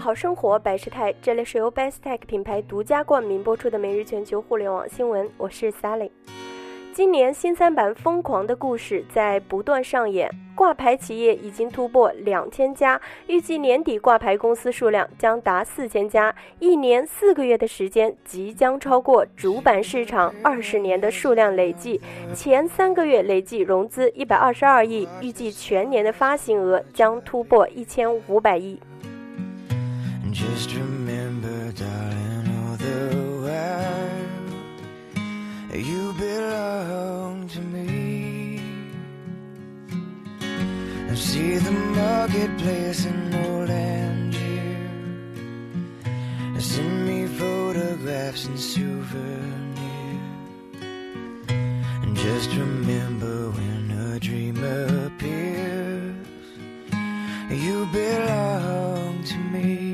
好生活百事泰，这里是由 Bestech 品牌独家冠名播出的每日全球互联网新闻，我是 Sally。今年新三板疯狂的故事在不断上演，挂牌企业已经突破两千家，预计年底挂牌公司数量将达四千家，一年四个月的时间即将超过主板市场二十年的数量累计。前三个月累计融资一百二十二亿，预计全年的发行额将突破一千五百亿。And just remember, darling, all the while you belong to me. I see the marketplace in old Algiers. Send me photographs and souvenirs. And just remember when a dream appears, you belong to me.